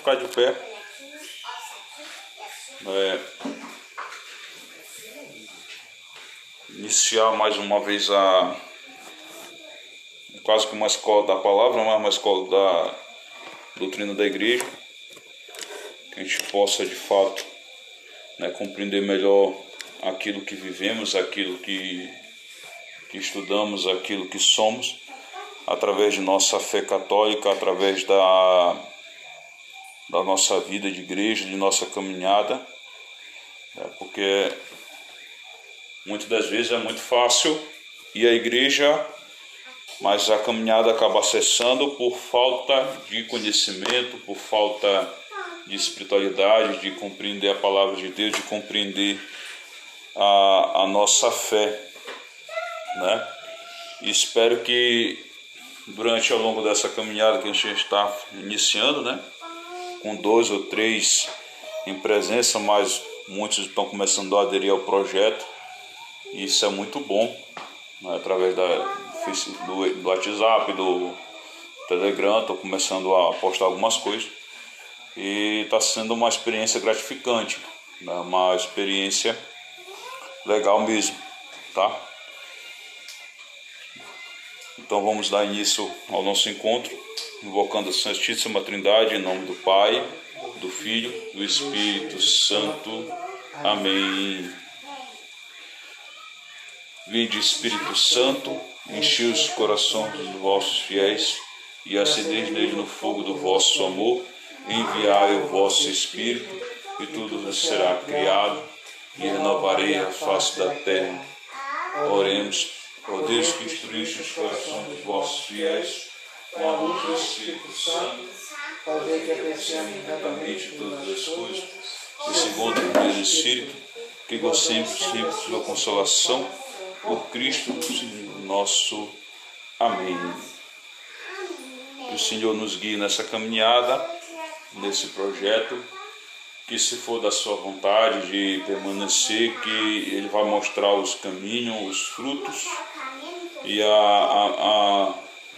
ficar de pé. É, iniciar mais uma vez a quase que uma escola da palavra, mas uma escola da doutrina da igreja, que a gente possa de fato né, compreender melhor aquilo que vivemos, aquilo que, que estudamos, aquilo que somos, através de nossa fé católica, através da, da nossa vida de igreja, de nossa caminhada, né, porque muitas das vezes é muito fácil ir à igreja, mas a caminhada acaba cessando por falta de conhecimento, por falta de espiritualidade, de compreender a palavra de Deus, de compreender a, a nossa fé, né? E espero que durante ao longo dessa caminhada que a gente está iniciando, né? Com dois ou três em presença, mas muitos estão começando a aderir ao projeto. Isso é muito bom, né? através da, do, do WhatsApp, do Telegram, estou começando a postar algumas coisas. E está sendo uma experiência gratificante, né? uma experiência legal mesmo, tá? Então vamos dar início ao nosso encontro, invocando a Santíssima Trindade em nome do Pai, do Filho, do Espírito Santo. Amém. Vinde Espírito Santo, enche os corações dos vossos fiéis e acendei nele no fogo do vosso amor. Enviai o vosso Espírito e tudo será criado e renovarei a face da terra. Oremos, ó Deus que instruíste os corações dos vossos fiéis com a luz do Espírito Santo, fazer que apreciemos retamente todas as coisas, e segundo o mesmo Espírito, que gostemos sempre de sua consolação, por Cristo nosso. Amém. Que o Senhor nos guie nessa caminhada, nesse projeto que se for da sua vontade de permanecer, que Ele vai mostrar os caminhos, os frutos e a, a,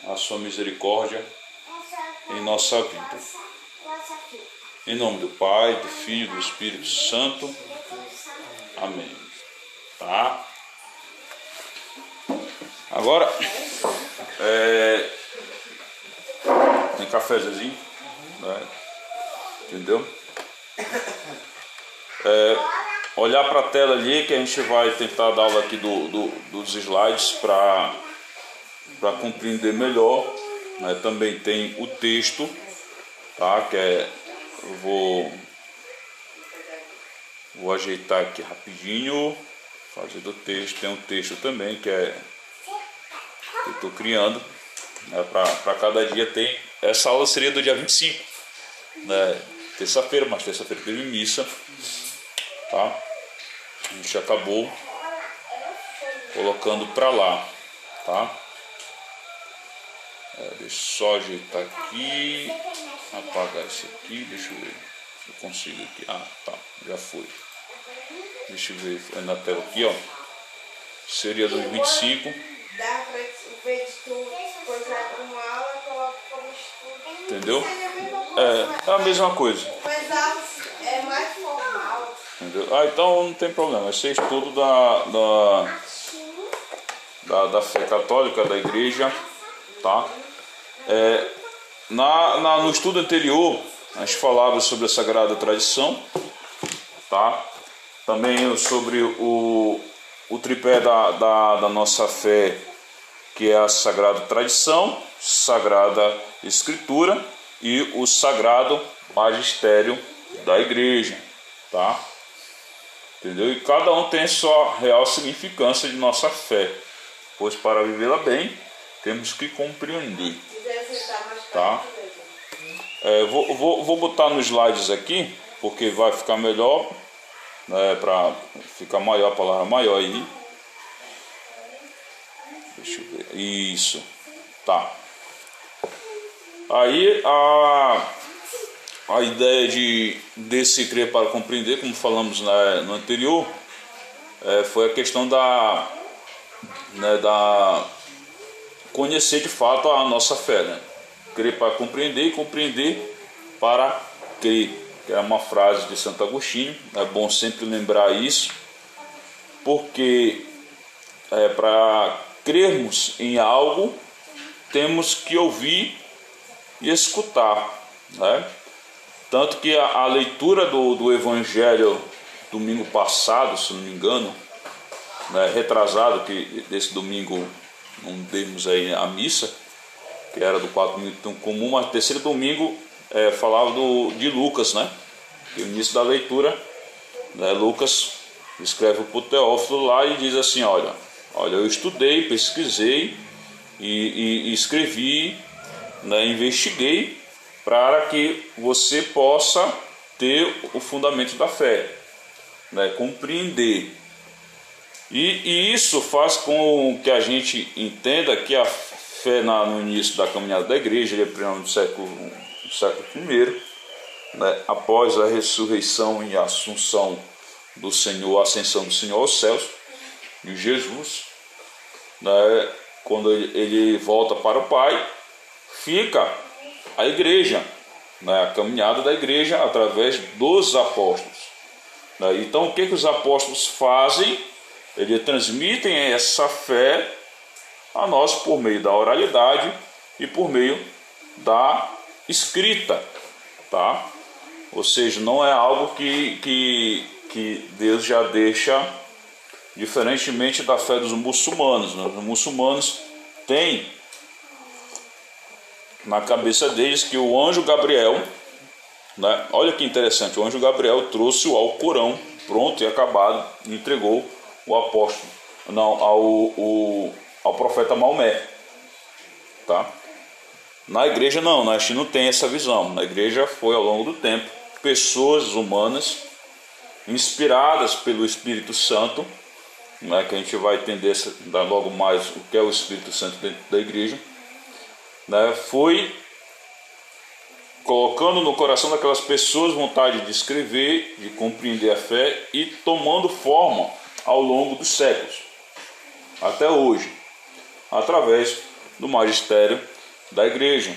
a, a sua misericórdia em nossa vida. Em nome do Pai, do Filho e do Espírito Santo. Amém. Tá? Agora, é, tem cafezinho, né? entendeu? É, olhar para a tela ali que a gente vai tentar dar aula aqui do, do dos slides para compreender melhor. Né? Também tem o texto, tá? Que é, eu vou, vou ajeitar aqui rapidinho, fazer do texto. Tem um texto também que é que eu estou criando. Né? Para cada dia tem. Essa aula seria do dia 25. Né? terça-feira, mas terça-feira teve missa, tá? A gente acabou colocando para lá, tá? É, deixa eu só ajeitar aqui, apagar esse aqui, deixa eu ver se eu consigo aqui. Ah, tá, já foi. Deixa eu ver, foi na tela aqui, ó. Seria 2025. Dá pra ver de tu coisar uma aula, coloca como estudo. Entendeu? É, é a mesma coisa. Mas é mais formal. Entendeu? Ah, então não tem problema. Esse é estudo da, da, da, da fé católica, da igreja, tá? É, na, na, no estudo anterior, a gente sobre a Sagrada Tradição, tá? Também sobre o, o tripé da, da, da nossa fé, que é a Sagrada Tradição, Sagrada Escritura e o sagrado magistério da igreja, tá? Entendeu? E cada um tem sua real significância de nossa fé, pois para vivê-la bem temos que compreender, tá? É, vou, vou, vou botar nos slides aqui, porque vai ficar melhor, né, para ficar maior, a palavra maior aí. Deixa eu ver. Isso. Tá. Aí a, a ideia de desse crer para compreender, como falamos né, no anterior, é, foi a questão da, né, da conhecer de fato a nossa fé, né? Crer para compreender e compreender para crer, que é uma frase de Santo Agostinho, é bom sempre lembrar isso, porque é, para crermos em algo, temos que ouvir e escutar. Né? Tanto que a, a leitura do, do Evangelho domingo passado, se não me engano, né, retrasado, que desse domingo não demos aí a missa, que era do 4 minutos comum, mas terceiro domingo é, falava do, de Lucas, né? E o início da leitura, né, Lucas escreve para o Teófilo lá e diz assim, olha, olha, eu estudei, pesquisei e, e, e escrevi, né, investiguei para que você possa ter o fundamento da fé, né, compreender. E, e, isso faz com que a gente entenda que a fé na, no início da caminhada da igreja, ele é do século, do século I, né, após a ressurreição e a assunção do Senhor, a ascensão do Senhor aos céus, de Jesus, né, quando ele, ele volta para o Pai, fica a igreja, né, a caminhada da igreja através dos apóstolos. Né? Então, o que, que os apóstolos fazem? Eles transmitem essa fé a nós por meio da oralidade e por meio da escrita, tá? Ou seja, não é algo que, que, que Deus já deixa diferentemente da fé dos muçulmanos. Né? Os muçulmanos têm na cabeça deles que o anjo Gabriel, né? olha que interessante, o anjo Gabriel trouxe o Alcorão pronto e acabado e entregou o apóstolo, não, ao, o, ao profeta Maomé. Tá? Na igreja não, na China não tem essa visão. Na igreja foi ao longo do tempo pessoas humanas inspiradas pelo Espírito Santo, né, que a gente vai entender logo mais o que é o Espírito Santo dentro da igreja né, foi colocando no coração daquelas pessoas vontade de escrever, de compreender a fé e tomando forma ao longo dos séculos, até hoje, através do magistério da igreja.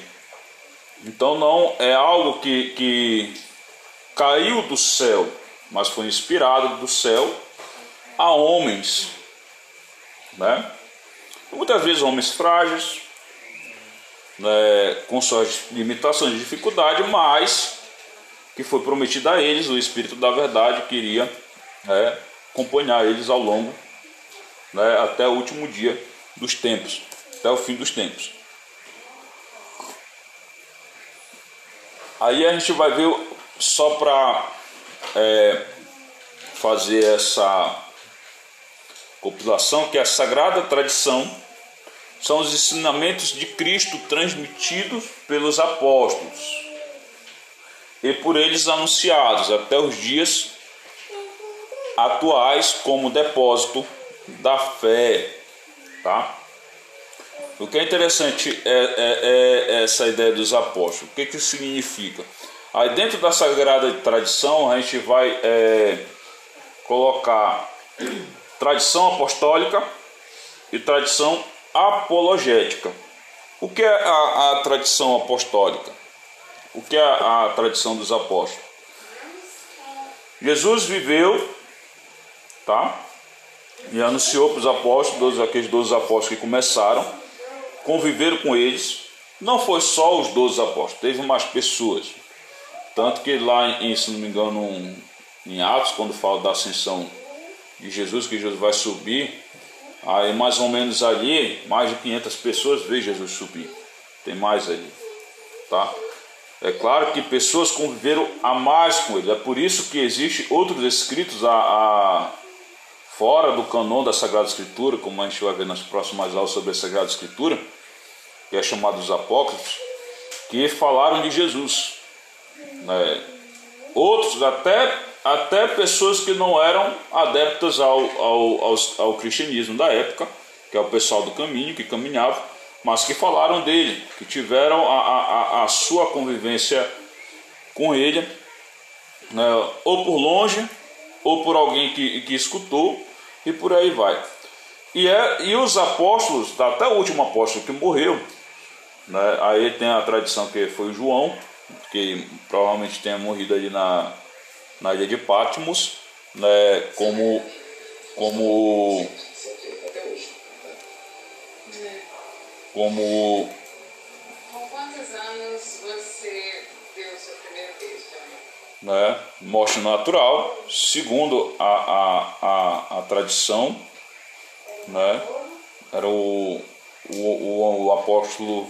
Então não é algo que, que caiu do céu, mas foi inspirado do céu a homens, né? Muitas vezes homens frágeis, né, com suas limitações e dificuldade, mas que foi prometido a eles, o Espírito da Verdade queria né, acompanhar eles ao longo, né, até o último dia dos tempos, até o fim dos tempos. Aí a gente vai ver, só para é, fazer essa compilação, que é a Sagrada Tradição são os ensinamentos de Cristo transmitidos pelos apóstolos e por eles anunciados até os dias atuais como depósito da fé, tá? O que é interessante é, é, é essa ideia dos apóstolos. O que, que isso significa? Aí dentro da sagrada tradição a gente vai é, colocar tradição apostólica e tradição apologética. O que é a, a tradição apostólica? O que é a, a tradição dos apóstolos? Jesus viveu, tá? E anunciou para os apóstolos, aqueles 12 apóstolos que começaram, conviveram com eles. Não foi só os 12 apóstolos, teve mais pessoas. Tanto que lá em, se não me engano, em Atos, quando fala da ascensão de Jesus, que Jesus vai subir, Aí mais ou menos ali, mais de 500 pessoas vê Jesus subir. Tem mais ali, tá? É claro que pessoas conviveram a mais com ele. É por isso que existe outros escritos a, a fora do canon da Sagrada Escritura, como a gente vai ver nas próximas aulas sobre a Sagrada Escritura, que é chamado os apócrifos, que falaram de Jesus. Né? Outros até até pessoas que não eram adeptas ao, ao, ao, ao, cristianismo da época, que é o pessoal do caminho, que caminhava, mas que falaram dele, que tiveram a, a, a sua convivência com ele, né, ou por longe, ou por alguém que, que escutou, e por aí vai. E, é, e os apóstolos, até o último apóstolo que morreu, né, aí tem a tradição que foi João, que provavelmente tenha morrido ali na, na ilha de Patmos, né, como, como, como Com quantos anos você deu o seu primeiro beijo, Johnny? né, morte natural, segundo a, a, a, a tradição, né, era o, o, o, o apóstolo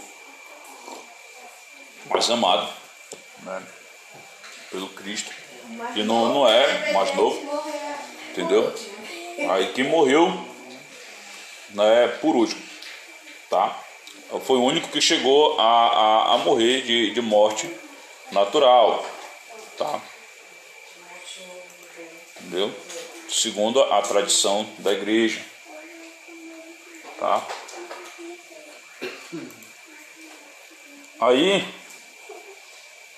mais amado né, pelo Cristo, que não, não é mais novo, entendeu? Aí que morreu né, por último, tá? Foi o único que chegou a, a, a morrer de, de morte natural, tá? Entendeu? Segundo a tradição da igreja, tá? Aí,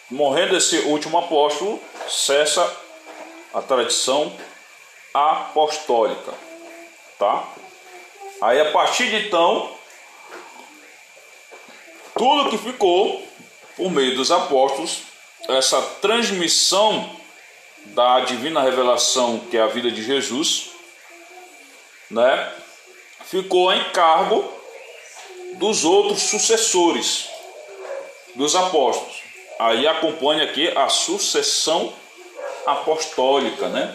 morrendo esse último apóstolo, cessa a tradição apostólica, tá? Aí a partir de então, tudo que ficou por meio dos apóstolos, essa transmissão da divina revelação que é a vida de Jesus, né? Ficou em cargo dos outros sucessores dos apóstolos. Aí acompanha aqui a sucessão apostólica, né?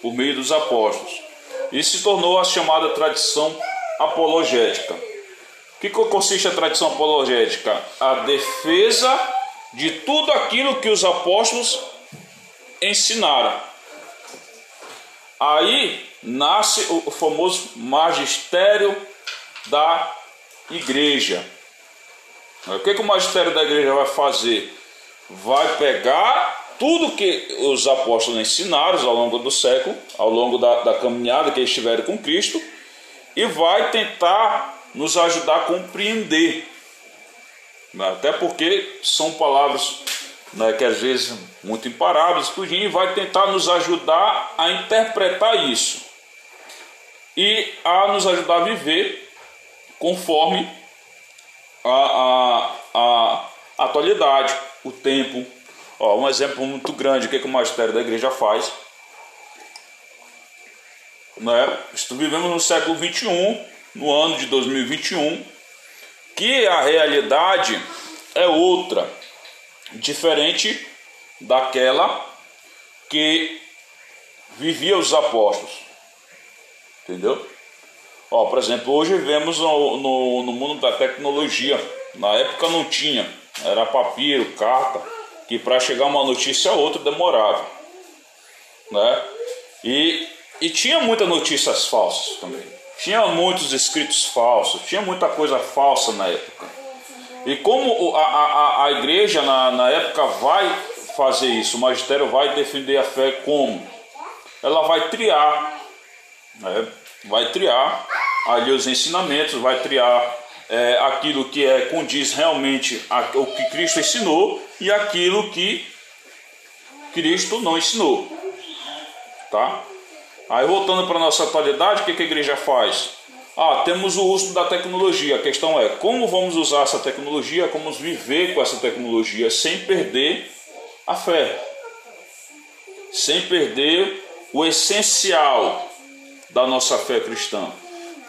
Por meio dos apóstolos. E se tornou a chamada tradição apologética. O que consiste a tradição apologética? A defesa de tudo aquilo que os apóstolos ensinaram. Aí nasce o famoso magistério da igreja. O que, que o magistério da igreja vai fazer? Vai pegar tudo que os apóstolos ensinaram ao longo do século, ao longo da, da caminhada que eles tiveram com Cristo, e vai tentar nos ajudar a compreender. Até porque são palavras né, que às vezes muito imparáveis, e vai tentar nos ajudar a interpretar isso e a nos ajudar a viver conforme a, a, a atualidade, o tempo. Ó, um exemplo muito grande, o que, que o magistério da igreja faz. Né? Vivemos no século 21, no ano de 2021, que a realidade é outra, diferente daquela que vivia os apóstolos. Entendeu? Ó, por exemplo, hoje vivemos no, no, no mundo da tecnologia. Na época não tinha, era papiro, carta, que para chegar uma notícia a outra demorava. Né? E, e tinha muitas notícias falsas também. Tinha muitos escritos falsos, tinha muita coisa falsa na época. E como a, a, a igreja na, na época vai fazer isso, o magistério vai defender a fé como? Ela vai triar, né? vai triar ali os ensinamentos, vai triar é, aquilo que é condiz realmente o que Cristo ensinou e aquilo que Cristo não ensinou, tá? Aí voltando para a nossa atualidade, o que, que a igreja faz? Ah, temos o uso da tecnologia. A questão é como vamos usar essa tecnologia, como viver com essa tecnologia sem perder a fé, sem perder o essencial da nossa fé cristã.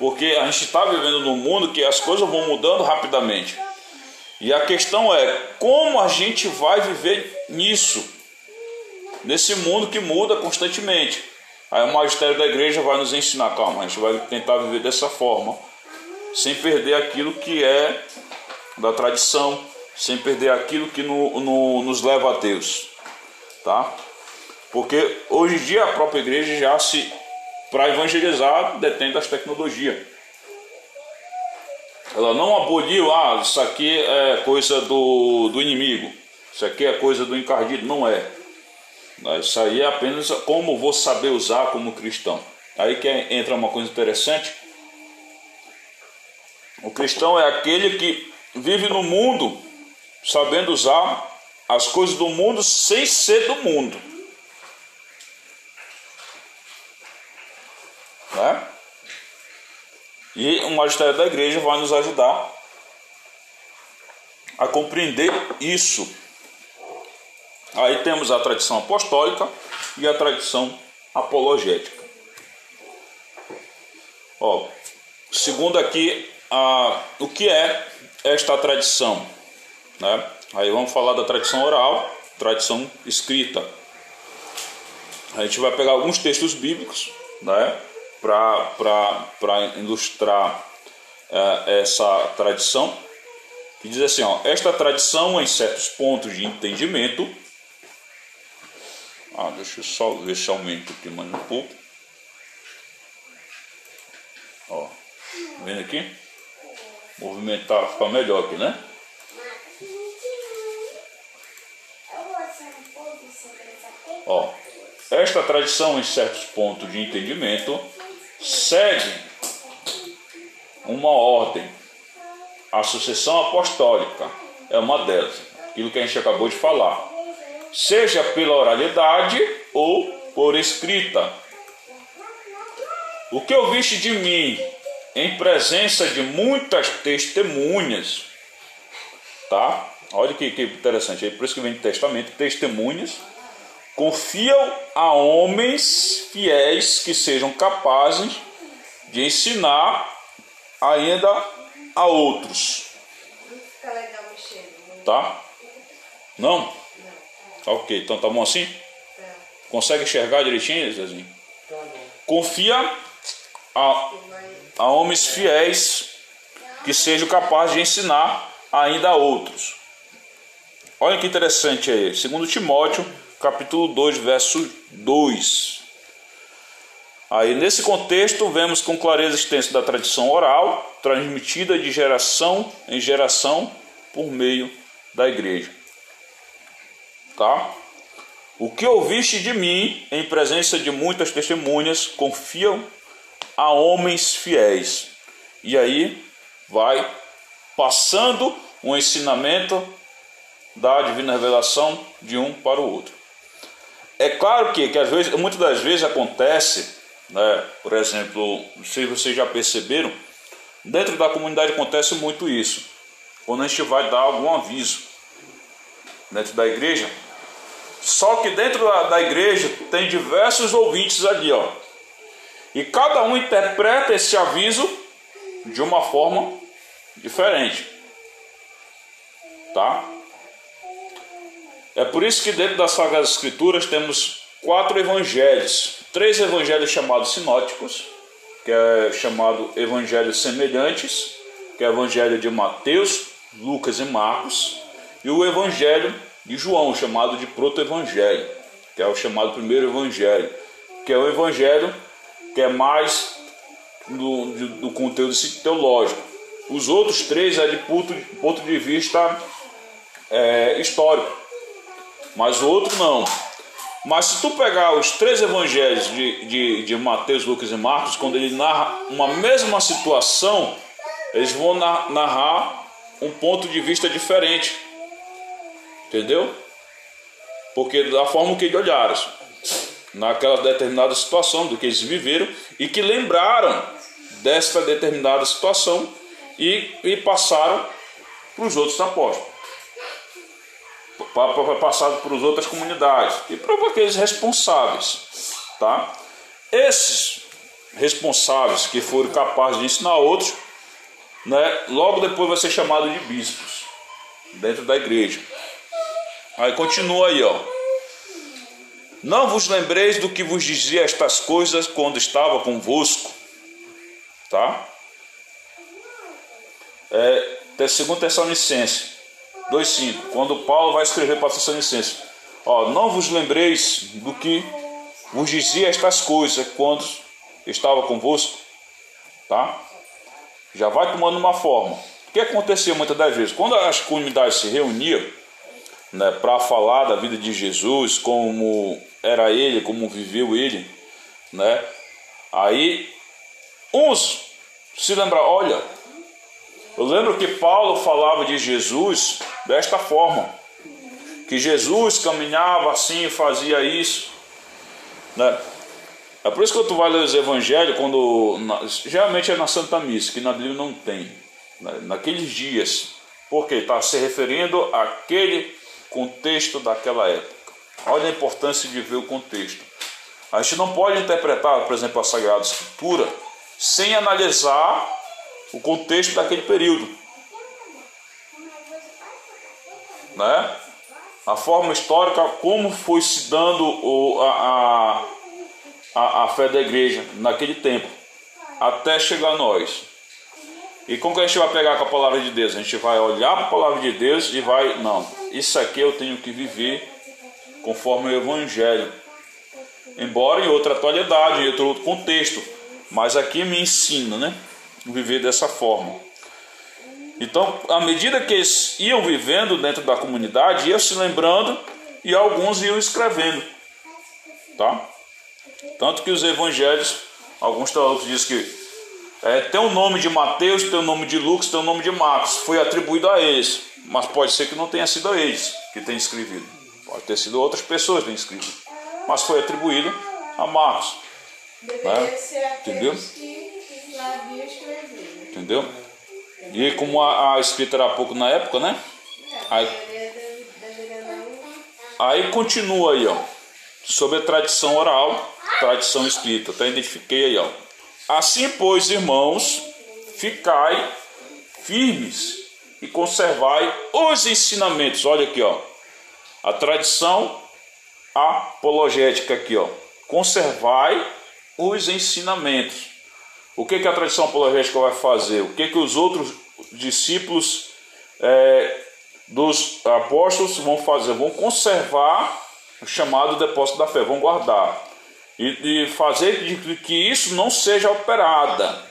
Porque a gente está vivendo num mundo que as coisas vão mudando rapidamente. E a questão é como a gente vai viver nisso, nesse mundo que muda constantemente. Aí o magistério da igreja vai nos ensinar, calma, a gente vai tentar viver dessa forma, sem perder aquilo que é da tradição, sem perder aquilo que no, no, nos leva a Deus, tá? Porque hoje em dia a própria igreja já se, para evangelizar, detém das tecnologias. Ela não aboliu, ah, isso aqui é coisa do, do inimigo, isso aqui é coisa do encardido, não é. Isso aí é apenas como vou saber usar como cristão. Aí que entra uma coisa interessante. O cristão é aquele que vive no mundo sabendo usar as coisas do mundo sem ser do mundo. Né? E o magistério da igreja vai nos ajudar a compreender isso, Aí temos a tradição apostólica e a tradição apologética. Ó, segundo aqui, a, o que é esta tradição? Né? Aí vamos falar da tradição oral, tradição escrita. A gente vai pegar alguns textos bíblicos né, para ilustrar é, essa tradição, que diz assim: ó, esta tradição, em certos pontos de entendimento, ah, deixa eu só ver se aumento aqui mais um pouco. Ó, vendo aqui? Movimentar, ficar melhor aqui, né? Ó, esta tradição, em certos pontos de entendimento, segue uma ordem. A sucessão apostólica é uma delas, aquilo que a gente acabou de falar seja pela oralidade ou por escrita. O que ouviste de mim em presença de muitas testemunhas, tá? Olha que, que interessante, é por isso que vem testamento, testemunhas, confiam a homens fiéis que sejam capazes de ensinar ainda a outros. Tá? Não? Tá ok, então tá bom assim? Consegue enxergar direitinho, Zezinho? Tá Confia a, a homens fiéis que sejam capazes de ensinar ainda a outros. Olha que interessante aí. Segundo Timóteo, capítulo 2, verso 2. Aí nesse contexto vemos com clareza a existência da tradição oral, transmitida de geração em geração por meio da igreja tá? O que ouviste de mim em presença de muitas testemunhas, confiam a homens fiéis. E aí vai passando um ensinamento da divina revelação de um para o outro. É claro que, que às vezes, muitas das vezes acontece, né, por exemplo, se vocês já perceberam, dentro da comunidade acontece muito isso. Quando a gente vai dar algum aviso dentro da igreja, só que dentro da, da igreja tem diversos ouvintes ali, ó. E cada um interpreta esse aviso de uma forma diferente. Tá? É por isso que dentro das Sagradas Escrituras temos quatro evangelhos. Três evangelhos chamados sinóticos, que é chamado evangelhos semelhantes, que é o evangelho de Mateus, Lucas e Marcos, e o evangelho de João, chamado de proto-evangelho, que é o chamado primeiro evangelho, que é o evangelho que é mais do, do, do conteúdo teológico. Os outros três é de ponto, ponto de vista é, histórico, mas o outro não. Mas se tu pegar os três evangelhos de, de, de Mateus, Lucas e Marcos, quando ele narra uma mesma situação, eles vão narrar um ponto de vista diferente. Entendeu? Porque da forma que eles olharam, naquela determinada situação do que eles viveram e que lembraram desta determinada situação e, e passaram para os outros apóstolos, para passar para as outras comunidades e para aqueles responsáveis, tá? Esses responsáveis que foram capazes de ensinar outros, né, logo depois vai ser chamado de bispos dentro da igreja. Aí continua aí, ó. Não vos lembreis do que vos dizia estas coisas quando estava convosco. Tá? É, segundo Tessalonicense 2,5. Quando Paulo vai escrever para Tessalonicense. Ó, não vos lembreis do que vos dizia estas coisas quando estava convosco. Tá? Já vai tomando uma forma. O que acontecia muitas das vezes? Quando as comunidades se reuniam, né, para falar da vida de Jesus, como era ele, como viveu ele, né? Aí uns se lembram, olha, eu lembro que Paulo falava de Jesus desta forma, que Jesus caminhava assim, fazia isso, né? É por isso que tu vai ler os evangelhos quando geralmente é na Santa Missa, que na Bíblia não tem, né? naqueles dias, porque está se referindo àquele contexto daquela época. Olha a importância de ver o contexto. A gente não pode interpretar, por exemplo, a Sagrada Escritura sem analisar o contexto daquele período. Né? A forma histórica, como foi se dando o, a, a, a fé da igreja naquele tempo, até chegar a nós. E como que a gente vai pegar com a palavra de Deus? A gente vai olhar para a palavra de Deus e vai, não, isso aqui eu tenho que viver conforme o Evangelho. Embora em outra atualidade, em outro contexto. Mas aqui me ensina, né? Viver dessa forma. Então, à medida que eles iam vivendo dentro da comunidade, iam se lembrando e alguns iam escrevendo. Tá? Tanto que os evangelhos, alguns teólogos dizem que é, tem o nome de Mateus, tem o nome de Lucas, tem o nome de Marcos, foi atribuído a eles, mas pode ser que não tenha sido a eles que tenha escrevido, pode ter sido outras pessoas que tenham escrito, mas foi atribuído a Marcos. Deveria né? ser Entendeu? que. Entendeu? E como a, a escrita era pouco na época, né? Aí, aí continua aí, ó. Sobre a tradição oral, tradição escrita. Até identifiquei aí, ó. Assim, pois, irmãos, ficai firmes e conservai os ensinamentos. Olha aqui, ó. A tradição apologética aqui, ó. Conservai os ensinamentos. O que, que a tradição apologética vai fazer? O que, que os outros discípulos é, dos apóstolos vão fazer? Vão conservar o chamado depósito da fé, vão guardar. E, e fazer de que isso não seja operada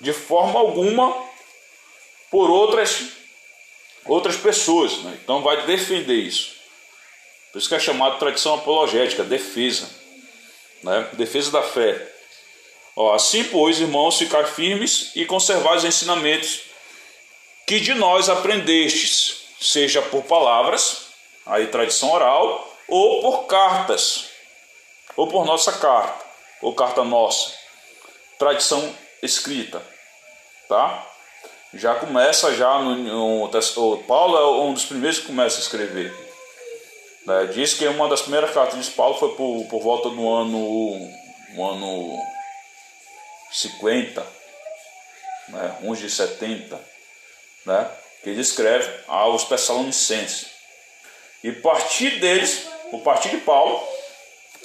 de forma alguma por outras, outras pessoas. Né? Então vai defender isso. Por isso que é chamado tradição apologética, defesa. Né? Defesa da fé. Ó, assim, pois, irmãos, ficar firmes e conservar os ensinamentos que de nós aprendestes, seja por palavras, aí tradição oral, ou por cartas, ou por nossa carta, ou carta nossa, tradição escrita, tá? Já começa já no, no o Paulo é um dos primeiros que começa a escrever. Né? Diz que uma das primeiras cartas de Paulo foi por, por volta do ano, ano 50, né, uns de 70, né, que ele escreve aos Tessalonicenses. E partir deles, o partir de Paulo,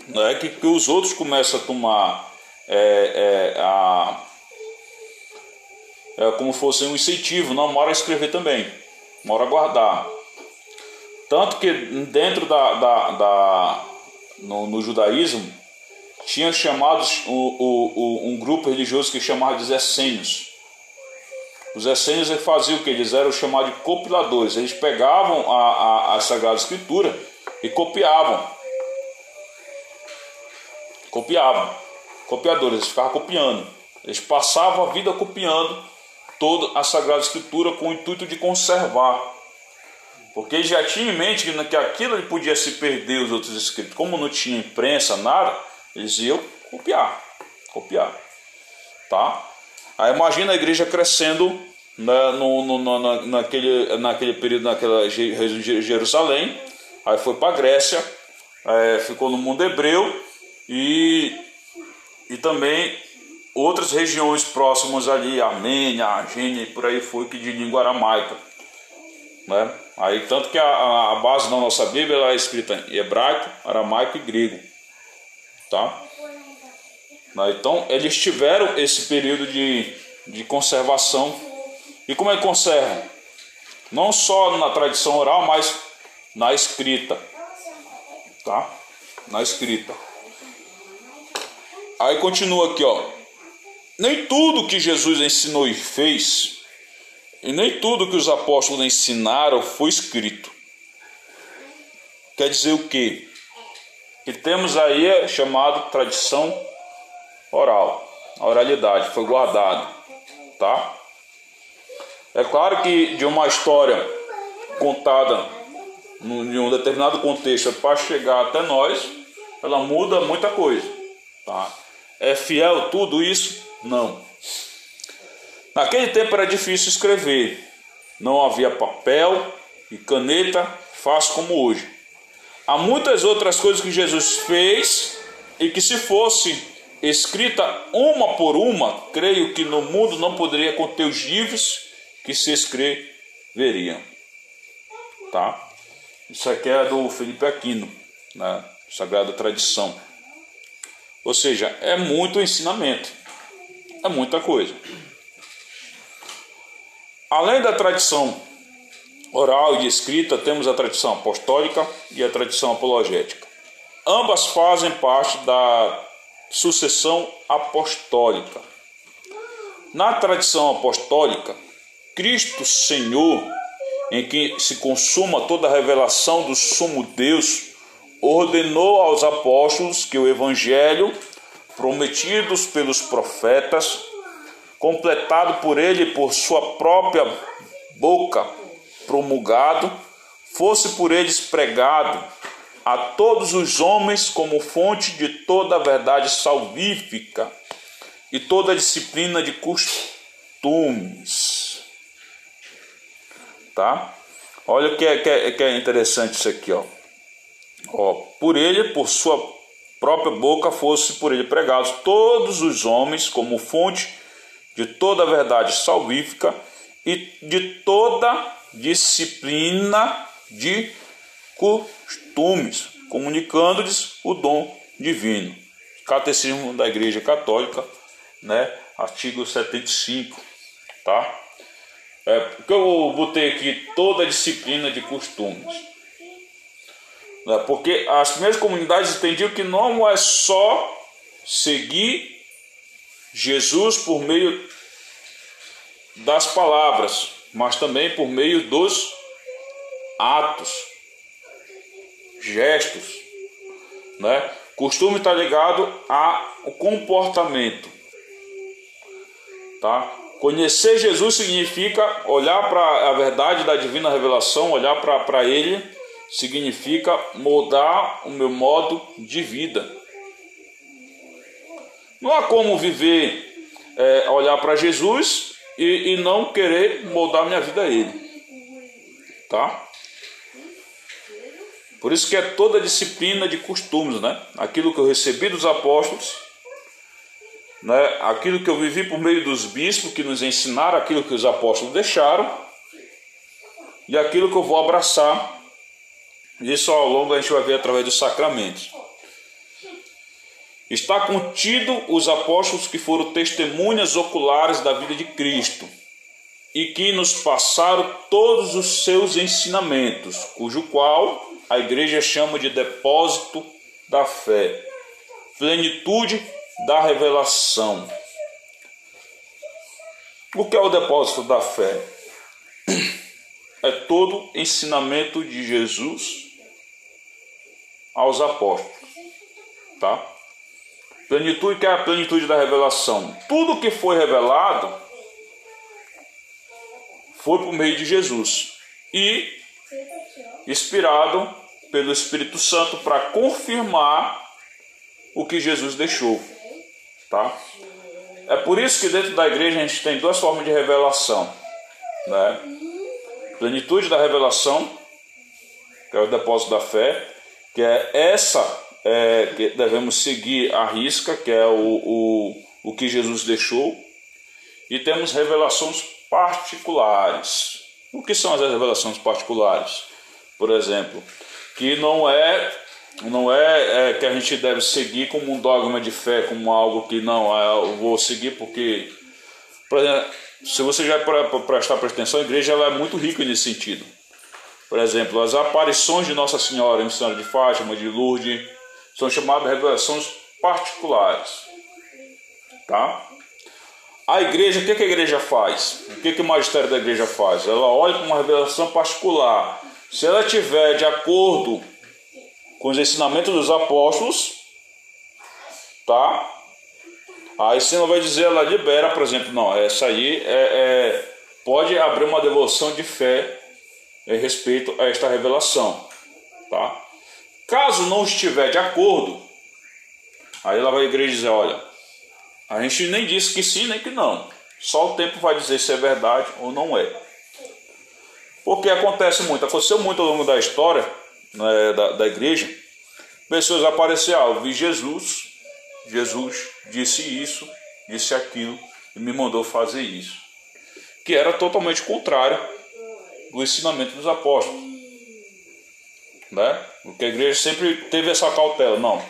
né, que, que os outros começam a tomar é, é, a, é, como fosse um incentivo, não mora a escrever também, mora guardar. Tanto que dentro da, da, da no, no judaísmo, tinha chamados o, o, o, um grupo religioso que chamava de essênios. Os essênios faziam o que? Eles eram chamados de compiladores. Eles pegavam a, a, a Sagrada Escritura e copiavam. Copiavam. Copiadores, eles ficavam copiando. Eles passavam a vida copiando toda a Sagrada Escritura com o intuito de conservar. Porque já tinham em mente que aquilo podia se perder os outros escritos. Como não tinha imprensa, nada, eles iam copiar, copiar, tá? Aí imagina a igreja crescendo na, no, no, na, naquele, naquele período, naquela região de Jerusalém, aí foi para a Grécia, é, ficou no mundo hebreu e, e também outras regiões próximas ali, Armênia, Argênia e por aí foi que de língua aramaica, né? Aí tanto que a, a base da nossa Bíblia é escrita em hebraico, aramaico e grego tá? Então eles tiveram esse período de, de conservação. E como é que conserva? Não só na tradição oral, mas na escrita. Tá? Na escrita. Aí continua aqui, ó. Nem tudo que Jesus ensinou e fez, e nem tudo que os apóstolos ensinaram foi escrito. Quer dizer o quê? Que temos aí chamado tradição oral. A oralidade foi guardada, tá? É claro que de uma história contada em um determinado contexto para chegar até nós, ela muda muita coisa, tá? É fiel tudo isso? Não. Naquele tempo era difícil escrever, não havia papel e caneta fácil como hoje. Há muitas outras coisas que Jesus fez e que se fosse escrita uma por uma, creio que no mundo não poderia conter os livros que se escreveriam. Tá? Isso aqui é do Felipe Aquino, na Sagrada Tradição. Ou seja, é muito ensinamento, é muita coisa. Além da tradição oral e de escrita, temos a tradição apostólica e a tradição apologética. Ambas fazem parte da sucessão apostólica. Na tradição apostólica, Cristo Senhor, em que se consuma toda a revelação do sumo Deus, ordenou aos apóstolos que o evangelho prometidos pelos profetas, completado por ele por sua própria boca, promulgado, fosse por eles pregado a todos os homens como fonte de toda a verdade salvífica e toda a disciplina de costumes. Tá? Olha o que é, que é, que é interessante isso aqui, ó. ó. Por ele, por sua própria boca, fosse por ele pregados todos os homens como fonte de toda a verdade salvífica e de toda disciplina de costumes, comunicando-lhes o dom divino. Catecismo da Igreja Católica, né? Artigo 75, tá? É, porque eu botei aqui toda a disciplina de costumes. Né? Porque as primeiras comunidades entendiam que não é só seguir Jesus por meio das palavras, mas também por meio dos atos, gestos, né? Costume está ligado ao comportamento, tá? Conhecer Jesus significa olhar para a verdade da divina revelação, olhar para Ele significa mudar o meu modo de vida. Não há como viver, é, olhar para Jesus e, e não querer moldar minha vida a Ele. Tá? Por isso que é toda a disciplina de costumes, né? Aquilo que eu recebi dos apóstolos, né? Aquilo que eu vivi por meio dos bispos que nos ensinaram aquilo que os apóstolos deixaram e aquilo que eu vou abraçar. Isso ao longo a gente vai ver através dos sacramentos. Está contido os apóstolos que foram testemunhas oculares da vida de Cristo e que nos passaram todos os seus ensinamentos, cujo qual a igreja chama de depósito da fé, plenitude da revelação. O que é o depósito da fé? É todo ensinamento de Jesus aos apóstolos, tá? Plenitude que é a plenitude da revelação. Tudo que foi revelado foi por meio de Jesus e inspirado pelo Espírito Santo para confirmar o que Jesus deixou, tá? É por isso que dentro da igreja a gente tem duas formas de revelação, né? Plenitude da revelação, que é o depósito da fé, que é essa é, que devemos seguir a risca, que é o, o, o que Jesus deixou, e temos revelações particulares. O que são as revelações particulares? Por exemplo, que não é não é, é, que a gente deve seguir como um dogma de fé, como algo que não, é, eu vou seguir porque, por exemplo, se você já prestar atenção, a igreja ela é muito rica nesse sentido. Por exemplo, as aparições de Nossa Senhora, em Senhora de Fátima, de Lourdes, são chamadas revelações particulares. Tá? A igreja, o que, que a igreja faz? O que, que o magistério da igreja faz? Ela olha para uma revelação particular. Se ela tiver de acordo com os ensinamentos dos apóstolos, tá? Aí você não vai dizer, ela libera, por exemplo, não, essa aí é, é, pode abrir uma devoção de fé em respeito a esta revelação, tá? Caso não estiver de acordo, aí ela vai à igreja dizer: olha, a gente nem disse que sim nem que não. Só o tempo vai dizer se é verdade ou não é. Porque acontece muito, aconteceu muito ao longo da história, né, da, da igreja, pessoas apareceram, ah, eu vi Jesus, Jesus disse isso, disse aquilo e me mandou fazer isso. Que era totalmente contrário do ensinamento dos apóstolos. Né? Porque a igreja sempre teve essa cautela. Não,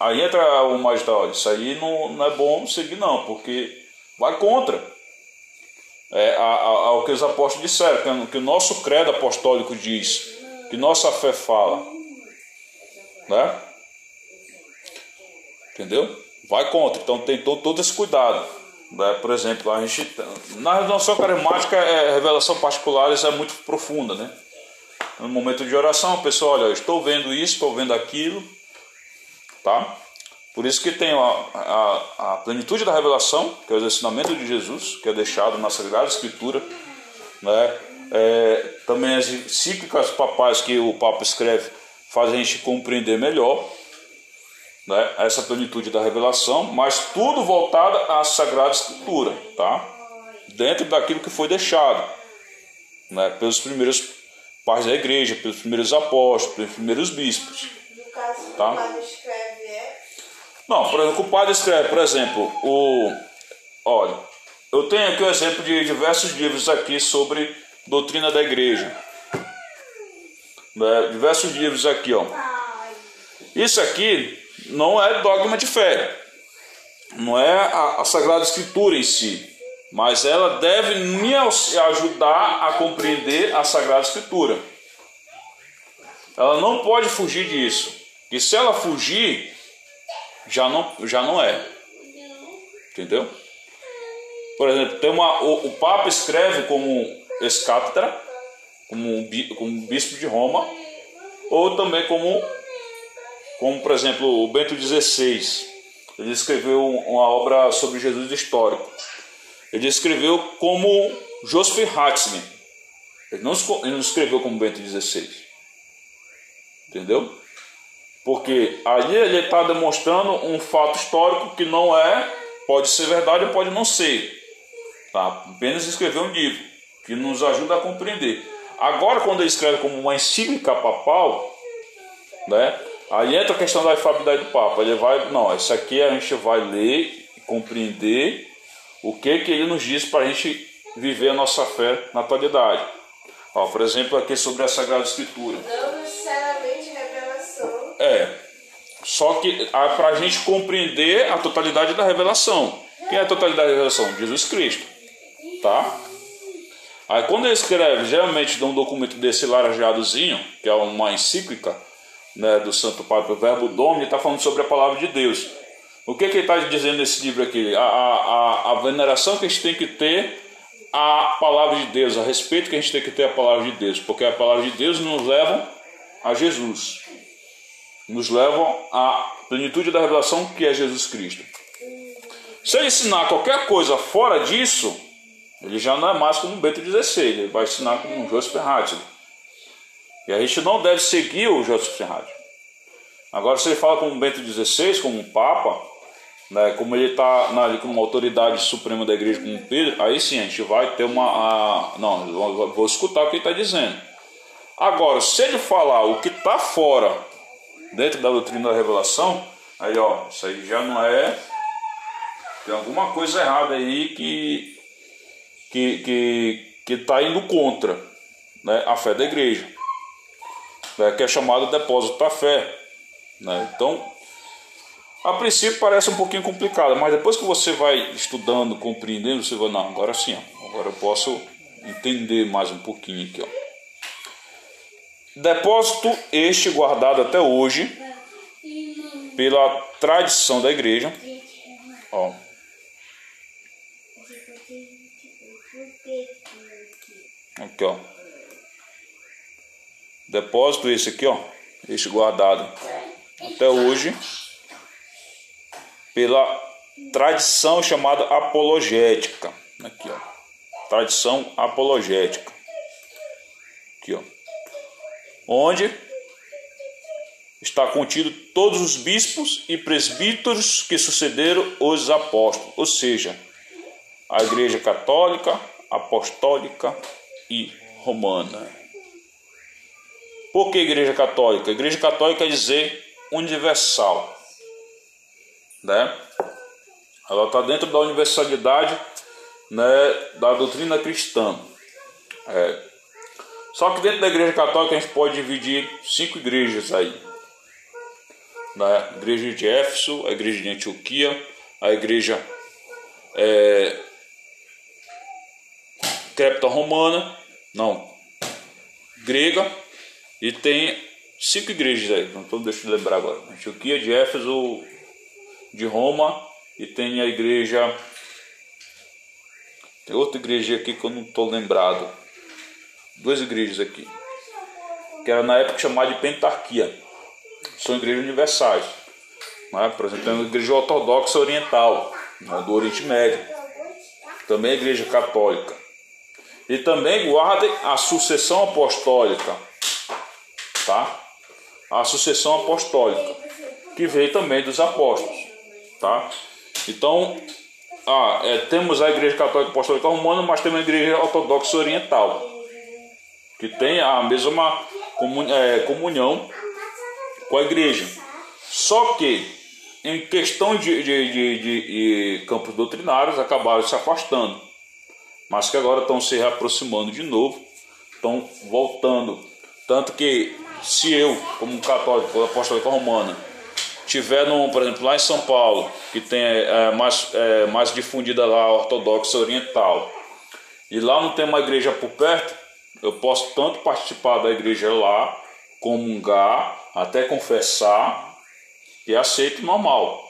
aí entra o magistrado, isso aí não, não é bom seguir não, porque vai contra é, ao que os apóstolos disseram, que o nosso credo apostólico diz, que nossa fé fala. Né? Entendeu? Vai contra. Então tem todo, todo esse cuidado. Né? Por exemplo, a gente. Na renovação carismática, é, revelação particulares é muito profunda, né? No momento de oração, a pessoa, olha, estou vendo isso, estou vendo aquilo, tá? Por isso que tem a, a, a, plenitude da revelação, que é o ensinamento de Jesus, que é deixado na Sagrada Escritura, né? É, também as encíclicas papais que o Papa escreve fazem a gente compreender melhor né, essa plenitude da revelação, mas tudo voltado à Sagrada Escritura, tá? dentro daquilo que foi deixado né, pelos primeiros pais da igreja, pelos primeiros apóstolos, pelos primeiros bispos. No caso, Tá. o padre escreve é. Não, por exemplo, o padre escreve, por exemplo, o. Olha, eu tenho aqui o exemplo de diversos livros aqui sobre doutrina da igreja. Né, diversos livros aqui, ó. Isso aqui não é dogma de fé, não é a, a Sagrada Escritura em si, mas ela deve me ajudar a compreender a Sagrada Escritura. Ela não pode fugir disso, e se ela fugir, já não, já não é. Entendeu? Por exemplo, tem uma, o, o Papa escreve como ex-cátedra, como, como bispo de Roma, ou também como, como por exemplo, o Bento XVI. Ele escreveu uma obra sobre Jesus histórico. Ele escreveu como Joseph Ratzinger. Ele não, ele não escreveu como Bento XVI. Entendeu? Porque ali ele está demonstrando um fato histórico que não é, pode ser verdade ou pode não ser. Tá? Apenas escreveu um livro que nos ajuda a compreender. Agora, quando ele escreve como uma encíclica papal, né? Aí entra a questão da infabilidade do Papa. Ele vai, não, isso aqui a gente vai ler compreender o que que ele nos diz para a gente viver a nossa fé na atualidade. Ó, por exemplo, aqui sobre a Sagrada Escritura. Não necessariamente revelação. É. Só que para a gente compreender a totalidade da revelação. Quem é a totalidade da revelação? Jesus Cristo. Tá? Aí quando ele escreve, geralmente num documento desse laranjadozinho, que é uma encíclica né, do Santo Padre, o Verbo Domini, está falando sobre a palavra de Deus. O que, que ele está dizendo nesse livro aqui? A, a, a, veneração que a gente tem que ter à palavra de Deus, a respeito que a gente tem que ter à palavra de Deus, porque a palavra de Deus nos leva a Jesus nos levam à plenitude da revelação que é Jesus Cristo. Se ele ensinar qualquer coisa fora disso, ele já não é mais como Bento XVI, ele vai ensinar como Joseph Ratzinger. E a gente não deve seguir o Joseph Ratzinger. Agora, se ele fala como Bento XVI, como um Papa, né, como ele está ali como autoridade suprema da igreja, como Pedro, aí sim a gente vai ter uma. a- não, vou escutar o que ele está dizendo. Agora, se ele falar o que está fora dentro da doutrina da revelação, aí ó, isso aí já não é. Tem alguma coisa errada aí que que que que está indo contra, né, a fé da igreja, né, que é chamado depósito da fé, né? Então, a princípio parece um pouquinho complicado, mas depois que você vai estudando, compreendendo, você vai não, agora sim, ó, agora eu posso entender mais um pouquinho aqui, ó. Depósito este guardado até hoje pela tradição da igreja. Ó, aqui, ó. Depósito esse aqui, ó. Este guardado até hoje pela tradição chamada apologética. Aqui, ó. Tradição apologética. Aqui, ó onde está contido todos os bispos e presbíteros que sucederam os apóstolos, ou seja, a Igreja Católica, Apostólica e Romana. Por que igreja católica? Igreja católica quer dizer universal. Né? Ela está dentro da universalidade né, da doutrina cristã. É. Só que dentro da igreja católica a gente pode dividir cinco igrejas aí. Né? A igreja de Éfeso, a igreja de Antioquia, a igreja é, romana, não, grega, e tem cinco igrejas aí, não estou deixando de lembrar agora. Antioquia, de Éfeso, de Roma, e tem a igreja. Tem outra igreja aqui que eu não estou lembrado. Duas igrejas aqui. Que era na época chamada de Pentarquia. São igrejas universais. Né? Por exemplo, tem a igreja ortodoxa oriental, né? do Oriente Médio. Também a igreja católica. E também guardem a sucessão apostólica. Tá? A sucessão apostólica. Que veio também dos apóstolos. Tá? Então, ah, é, temos a Igreja Católica Apostólica Romana, mas também a Igreja Ortodoxa Oriental, que tem a mesma é, comunhão com a Igreja. Só que, em questão de, de, de, de, de campos doutrinários, acabaram se afastando, mas que agora estão se reaproximando de novo, estão voltando. Tanto que, se eu, como católico apostólico romana, tiver, no, por exemplo, lá em São Paulo, que tem é, mais, é, mais difundida lá a ortodoxa oriental, e lá não tem uma igreja por perto, eu posso tanto participar da igreja lá, comungar, até confessar, e aceito normal.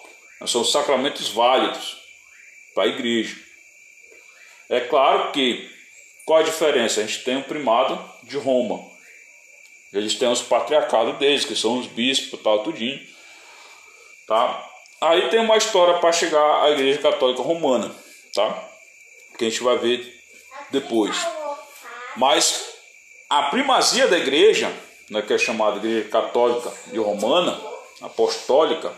São sacramentos válidos para a igreja. É claro que qual a diferença? A gente tem o primado de Roma. Eles têm os patriarcados deles, que são os bispos, tal, tudinho. Tá? Aí tem uma história para chegar à Igreja Católica Romana, tá? Que a gente vai ver depois. Mas a primazia da igreja, né, que é chamada Igreja Católica e Romana, apostólica,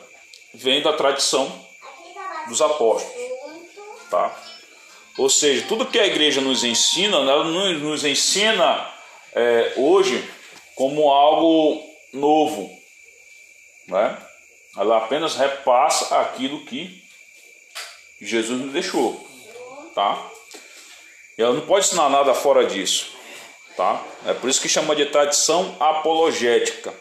vem da tradição dos apóstolos, tá? Ou seja, tudo que a igreja nos ensina, ela nos ensina é, hoje como algo novo, né? Ela apenas repassa aquilo que Jesus nos deixou, tá? E ela não pode ensinar nada fora disso, tá? É por isso que chama de tradição apologética.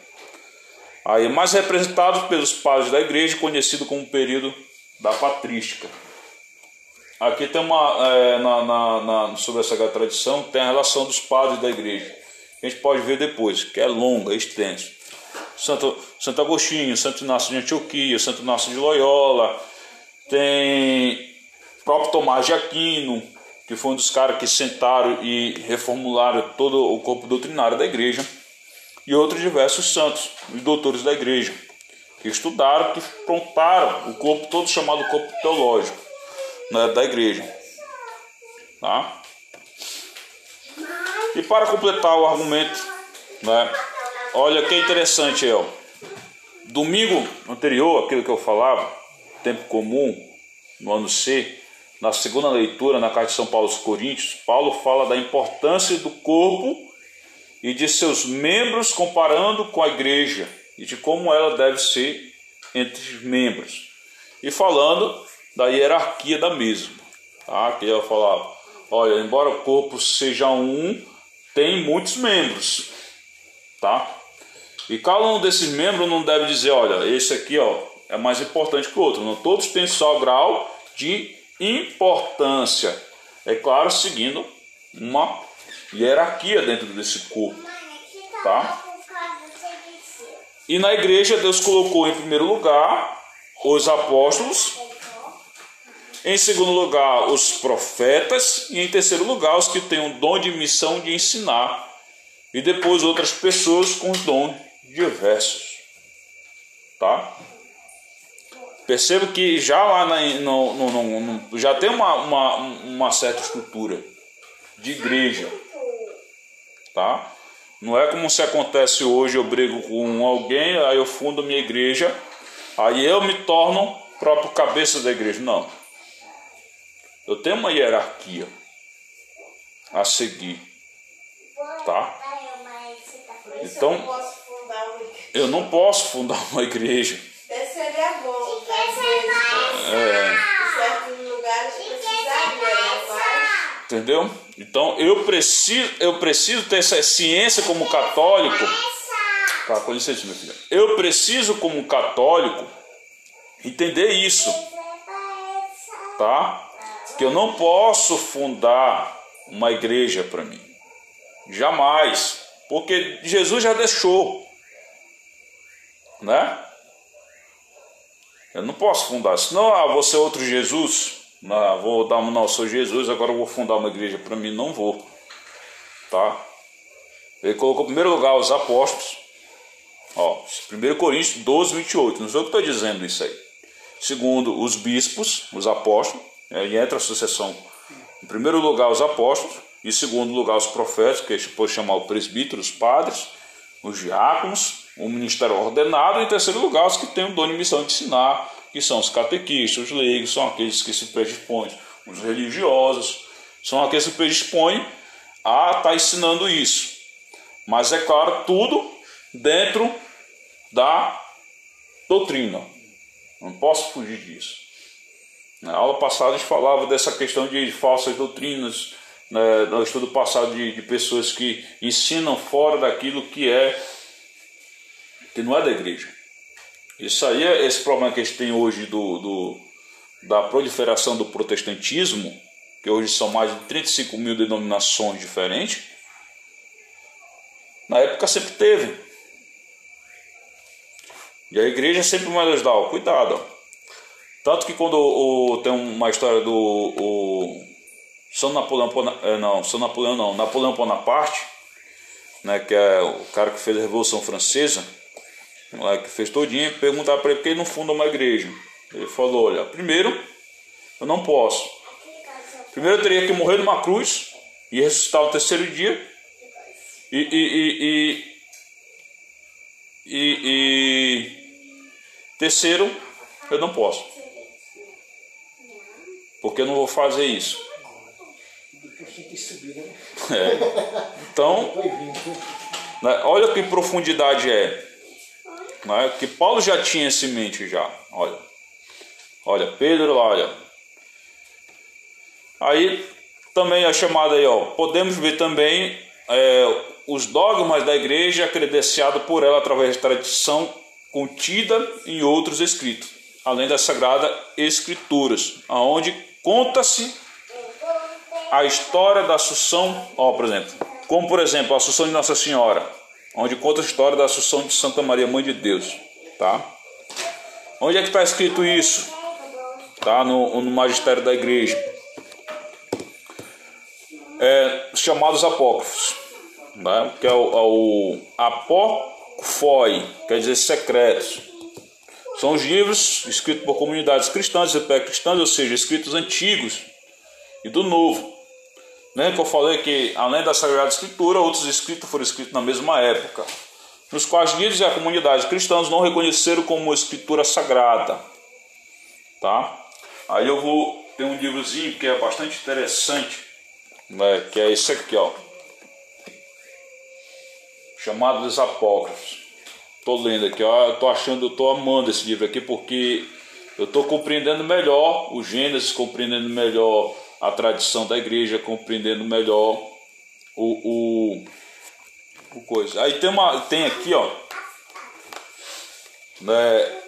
Aí, mais representado pelos padres da igreja, conhecido como período da patrística. Aqui tem uma, é, na, na, na, sobre essa tradição, tem a relação dos padres da igreja. A gente pode ver depois, que é longa, é extenso. Santo, Santo Agostinho, Santo Inácio de Antioquia, Santo Inácio de Loyola, tem próprio Tomás de Aquino, que foi um dos caras que sentaram e reformularam todo o corpo doutrinário da igreja, e outros diversos santos, os doutores da igreja, que estudaram, que prontaram o corpo todo chamado corpo teológico né, da igreja. Tá? E para completar o argumento, né, Olha que interessante, El. Domingo anterior, aquilo que eu falava, tempo comum, no ano C, na segunda leitura, na carta de São Paulo aos Coríntios, Paulo fala da importância do corpo e de seus membros comparando com a igreja e de como ela deve ser entre os membros. E falando da hierarquia da mesma. Tá? Que eu falava, olha, embora o corpo seja um, tem muitos membros. Tá? E cada um desses membros não deve dizer, olha, esse aqui ó, é mais importante que o outro. Não, todos têm só grau de importância. É claro, seguindo uma hierarquia dentro desse corpo. Tá? E na igreja Deus colocou em primeiro lugar os apóstolos, em segundo lugar os profetas e em terceiro lugar os que têm o dom de missão de ensinar e depois outras pessoas com os dons diversos. Tá? Perceba que já lá na, no, no, no, já tem uma, uma, uma certa estrutura de igreja. Tá? Não é como se acontece hoje, eu brigo com alguém, aí eu fundo minha igreja, aí eu me torno próprio cabeça da igreja. Não. Eu tenho uma hierarquia a seguir. Tá? Isso Então- eu não posso fundar uma igreja. Até seria bom, É, em certos lugares precisaria, entendeu? Então eu preciso, eu preciso ter essa ciência como católico. Tá, com licença, meu filho. Eu preciso, como católico, entender isso. Tá? Que eu não posso fundar uma igreja para mim. Jamais. Porque Jesus já deixou. Né? Eu não posso fundar. Senão, ah, vou ser outro Jesus. Não, vou dar uma, não, sou Jesus, agora vou fundar uma igreja para mim. Não vou. Tá? Ele colocou em primeiro lugar os apóstolos. Ó, 1 Coríntios 12, 28. Não sou eu que estou dizendo isso aí. Segundo, os bispos, os apóstolos. Aí entra a sucessão. Em primeiro lugar, os apóstolos. Em segundo lugar, os profetas, que pode chamar o presbítero, os padres, os diáconos, o ministério ordenado. E em terceiro lugar, os que têm o dom de missão de ensinar, que são os catequistas, os leigos, são aqueles que se predispõem, os religiosos, são aqueles que se predispõem a estar ensinando isso. Mas é claro, tudo dentro da doutrina. Não posso fugir disso. Na aula passada a gente falava dessa questão de falsas doutrinas, né, no estudo passado de, de pessoas que ensinam fora daquilo que é que não é da igreja. Isso aí é esse problema que a gente tem hoje do, do da proliferação do protestantismo, que hoje são mais de 35 mil denominações diferentes. Na época sempre teve. E a igreja sempre vai nos dar, ó, cuidado. Ó. Tanto que quando o, tem uma história do o, São Napoleão, é, não, São Napoleão não, Napoleão Bonaparte, né, que é o cara que fez a Revolução Francesa, lá que fez todinha, perguntar para ele por que ele não funda uma igreja. Ele falou, olha, primeiro, eu não posso. Primeiro eu teria que morrer numa cruz e ressuscitar no terceiro dia. E, e, e, e, terceiro, eu não posso. Porque eu não vou fazer isso. É. Então, né, olha que profundidade é. Né, que Paulo já tinha isso em mente já. Olha. Olha, Pedro lá, olha. Aí também a chamada aí, ó. Podemos ver também é, os dogmas da igreja credenciado por ela através da tradição contida em outros escritos, além das sagradas escrituras, aonde conta-se a história da Assunção, ó, por exemplo, como por exemplo a Assunção de Nossa Senhora, onde conta a história da Assunção de Santa Maria, Mãe de Deus, tá? Onde é que está escrito isso? Tá no, no magistério da igreja. É, chamados apócrifos, né? que é o, é o apócrifoi, quer dizer secretos. São os livros escritos por comunidades cristãs e pré-cristãs, ou seja, escritos antigos e do Novo. Lembra que eu falei que, além da Sagrada Escritura, outros escritos foram escritos na mesma época, nos quais líderes e a comunidade cristãs não reconheceram como escritura sagrada. Tá? Aí eu vou ter um livrozinho que é bastante interessante, né, que é esse aqui, ó, chamado Dos Apócrifos. Tô lendo aqui, ó, tô achando, tô amando esse livro aqui porque eu tô compreendendo melhor o Gênesis, compreendendo melhor a tradição da igreja, compreendendo melhor o, o, o coisa. Aí tem uma, tem aqui, ó, né,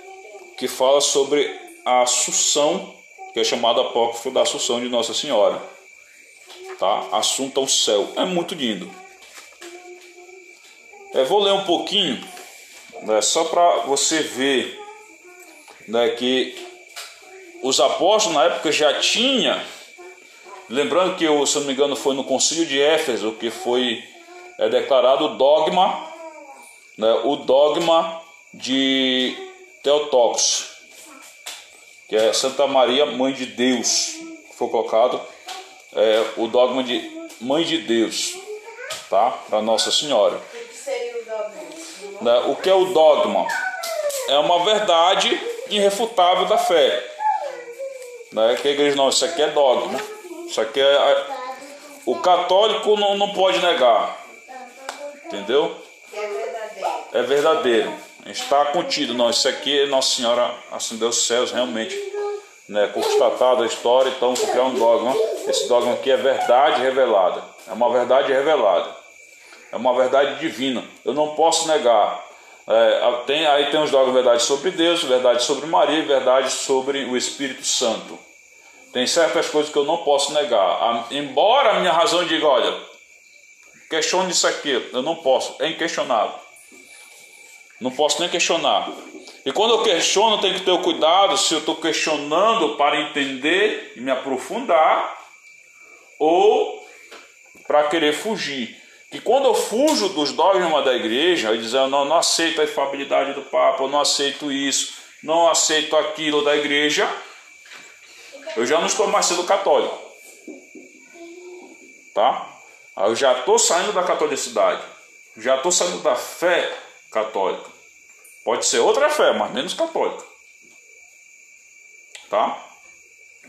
que fala sobre a Assunção, que é chamado apócrifo da Assunção de Nossa Senhora, tá? Assunta ao céu, é muito lindo. É, vou ler um pouquinho, né, só para você ver, né, que os apóstolos na época já tinha Lembrando que, se não me engano, foi no concílio de Éfeso que foi é, declarado o dogma, né, o dogma de Teotocos, que é Santa Maria, Mãe de Deus. Foi colocado é, o dogma de Mãe de Deus, tá? Para Nossa Senhora. O que? Né? O que é o dogma? É uma verdade irrefutável da fé. Né? Que a igreja não, isso aqui é dogma. Isso aqui é. O católico não, não pode negar. Entendeu? É é verdadeiro, está contido. Não, isso aqui Nossa Senhora acendeu os céus realmente. Né, constatada a história, então vou criar um dogma. Esse dogma aqui é verdade revelada. É uma verdade revelada. É uma verdade divina. Eu não posso negar. É, tem, aí tem os dogmas verdade sobre Deus, verdade sobre Maria verdade sobre o Espírito Santo. Tem certas coisas que eu não posso negar. Embora a minha razão diga, olha, questione isso aqui, eu não posso, é inquestionável. Não posso nem questionar. E quando eu questiono, eu tenho que ter o cuidado se eu estou questionando para entender e me aprofundar ou para querer fugir. Que quando eu fujo dos dogmas da igreja, eu dizer, eu não, não aceito a infabilidade do Papa, eu não aceito isso, não aceito aquilo da igreja, eu já não estou mais sendo católico. Tá? Eu já estou saindo da catolicidade. Já estou saindo da fé católica. Pode ser outra fé, mas menos católica. Tá?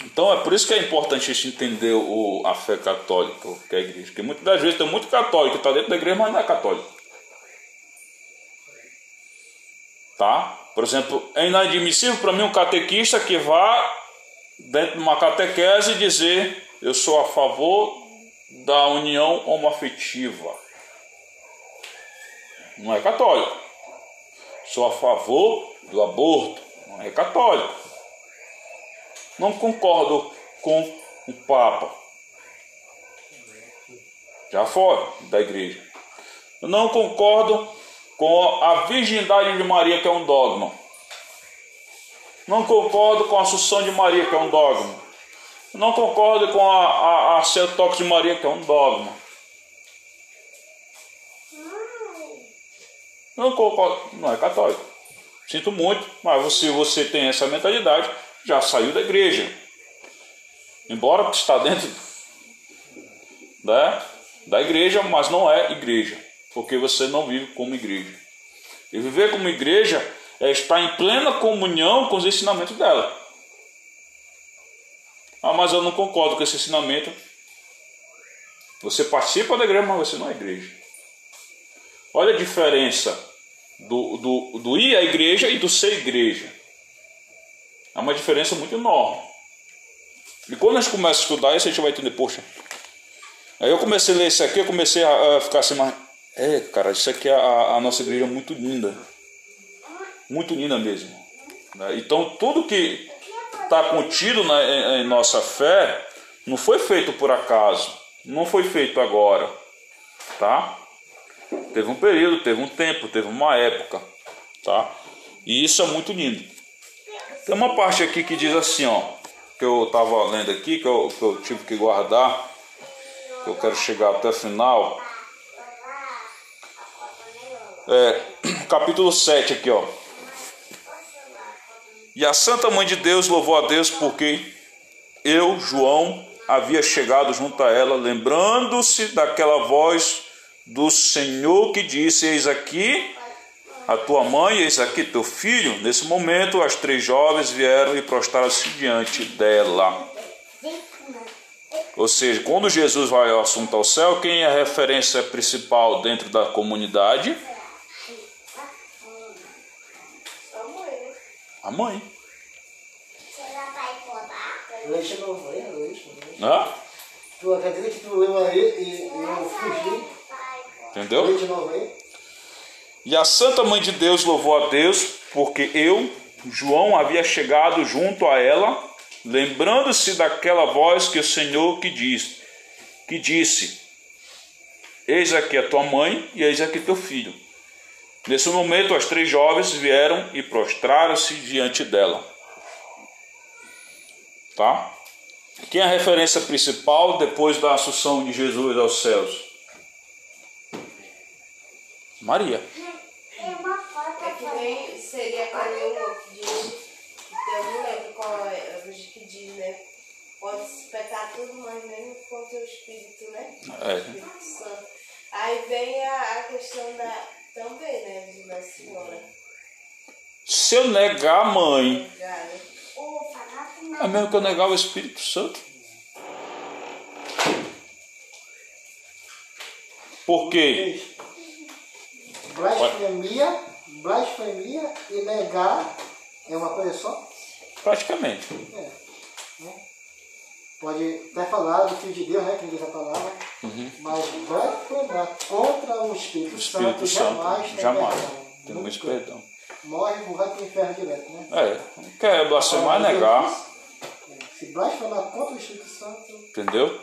Então é por isso que é importante a gente entender o, a fé católica, que é a igreja. Porque muitas das vezes tem muito católico que está dentro da igreja, mas não é católico. Tá? Por exemplo, é inadmissível para mim um catequista que vá dentro de uma catequese dizer eu sou a favor da união homoafetiva. Não é católico. Sou a favor do aborto. Não é católico. Não concordo com o Papa. Já fora da igreja. Não concordo com a virgindade de Maria, que é um dogma. Não concordo com a Assunção de Maria, que é um dogma. Não concordo com a, a, a de Maria, que é um dogma. Não concordo, não é católico. Sinto muito, mas se você tem essa mentalidade, já saiu da igreja. Embora está dentro da, da igreja, mas não é igreja, porque você não vive como igreja. E viver como igreja é estar em plena comunhão com os ensinamentos dela. Ah, mas eu não concordo com esse ensinamento. Você participa da igreja, mas você não é igreja. Olha a diferença do, do, do ir à igreja e do ser igreja. É uma diferença muito enorme. E quando a gente começa a estudar isso, a gente vai entender, poxa. Aí eu comecei a ler isso aqui, eu comecei a, ficar assim, mas. É, cara, isso aqui é a, a nossa igreja é muito linda. Muito linda mesmo. Né? Então tudo que está contido na, em, em nossa fé não foi feito por acaso. Não foi feito agora. Tá? Teve um período, teve um tempo, teve uma época. Tá? E isso é muito lindo. Tem uma parte aqui que diz assim, ó, que eu estava lendo aqui, que eu, que eu tive que guardar, que eu quero chegar até o final. É, capítulo 7 aqui, ó. E a Santa Mãe de Deus louvou a Deus porque eu, João, havia chegado junto a ela, lembrando-se daquela voz do Senhor que disse: Eis aqui a tua mãe, eis aqui teu filho. Nesse momento, as três jovens vieram e prostraram-se diante dela. Ou seja, quando Jesus vai ao assunto ao céu, quem é a referência principal dentro da comunidade? A mãe. Leite não vem, leite. Hã? Tu acredita que tu leu aí e eu fugi? Entendeu? Leite não vem? E a Santa Mãe de Deus louvou a Deus, porque eu, João, havia chegado junto a ela, lembrando-se daquela voz que o Senhor que diz, que disse: Eis aqui a tua mãe e eis aqui teu filho. Nesse momento, as três jovens vieram e prostraram-se diante dela. Tá? Quem é a referência principal depois da assunção de Jesus aos céus? Maria. É que nem seria aquele outro que diz, que eu não lembro qual é, mas que diz, né? Pode pecar tudo, mas mesmo com o teu espírito, né? É. Espírito Santo. Aí vem a, a questão da também, né, Nossa Senhora. Se eu negar a mãe, né? é mesmo que eu negar o Espírito Santo. Por quê? Blasfemia, blasfemia e negar é uma coisa só? Praticamente. É. Né? Pode até falar do Filho de Deus, né? Que diz a palavra. Uhum. Mas blasfemar contra o Espírito, O Espírito Santo, Santo, jamais tem jamais. perdão. Nunca. perdão. Morre e vai para o inferno direto, né? É, quer blasfemar é negar, Se blasfemar contra o Espírito Santo, entendeu?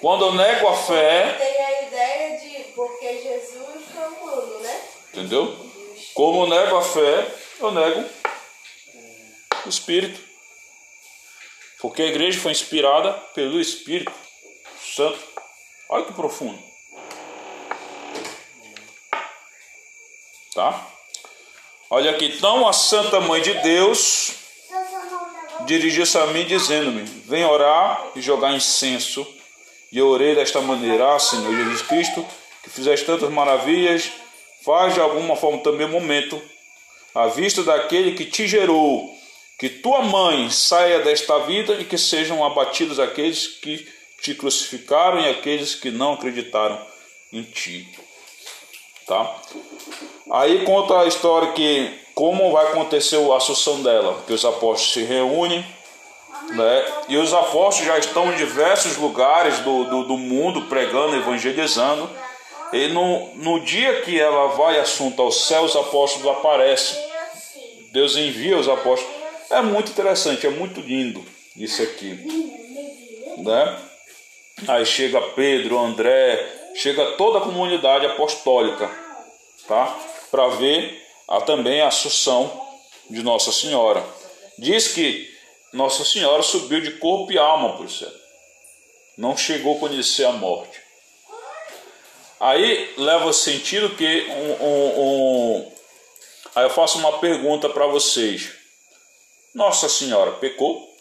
Quando eu nego a fé, Tem a ideia de porque Jesus foi humano, né? entendeu? Como eu nego a fé, eu nego o Espírito. Porque a igreja foi inspirada pelo Espírito Santo. Olha que profundo. Tá? Olha aqui, então a Santa Mãe de Deus dirigiu-se a mim dizendo-me: Vem orar e jogar incenso. E eu orei desta maneira: Ah, Senhor Jesus Cristo, que fizeste tantas maravilhas, faz de alguma forma também um momento, à vista daquele que te gerou, que tua mãe saia desta vida e que sejam abatidos aqueles que te crucificaram e aqueles que não acreditaram em ti. Tá? Aí conta a história que como vai acontecer a assunção dela, que os apóstolos se reúnem, né? E os apóstolos já estão em diversos lugares do, do, do mundo pregando, evangelizando. E no, no dia que ela vai assunto ao céu, os apóstolos aparecem. Deus envia os apóstolos. É muito interessante, é muito lindo isso aqui. Né? Aí chega Pedro, André, chega toda a comunidade apostólica, tá? Para ver a, também a assunção de Nossa Senhora. Diz que Nossa Senhora subiu de corpo e alma para o céu. Não chegou a conhecer a morte. Aí leva sentido que um, um, um... aí eu faço uma pergunta para vocês. Nossa Senhora pecou?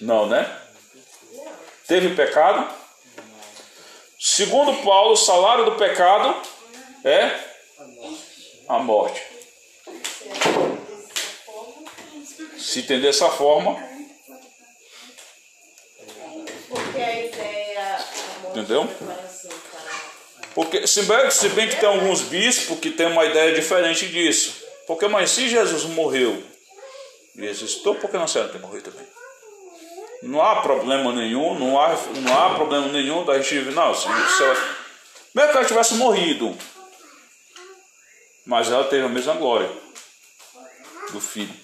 Não, né? Teve pecado? Segundo Paulo, o salário do pecado é a morte. Se entender dessa forma, Porque a ideia. a morte Entendeu? Porque se bem, se bem que tem alguns bispos que tem uma ideia diferente disso. Porque, mas se Jesus morreu e ressuscitou, por que não será ter morrido também? Não há problema nenhum, não há, não há problema nenhum da gente. Não, se, se ela, mesmo que ela tivesse morrido, mas ela teve a mesma glória do filho.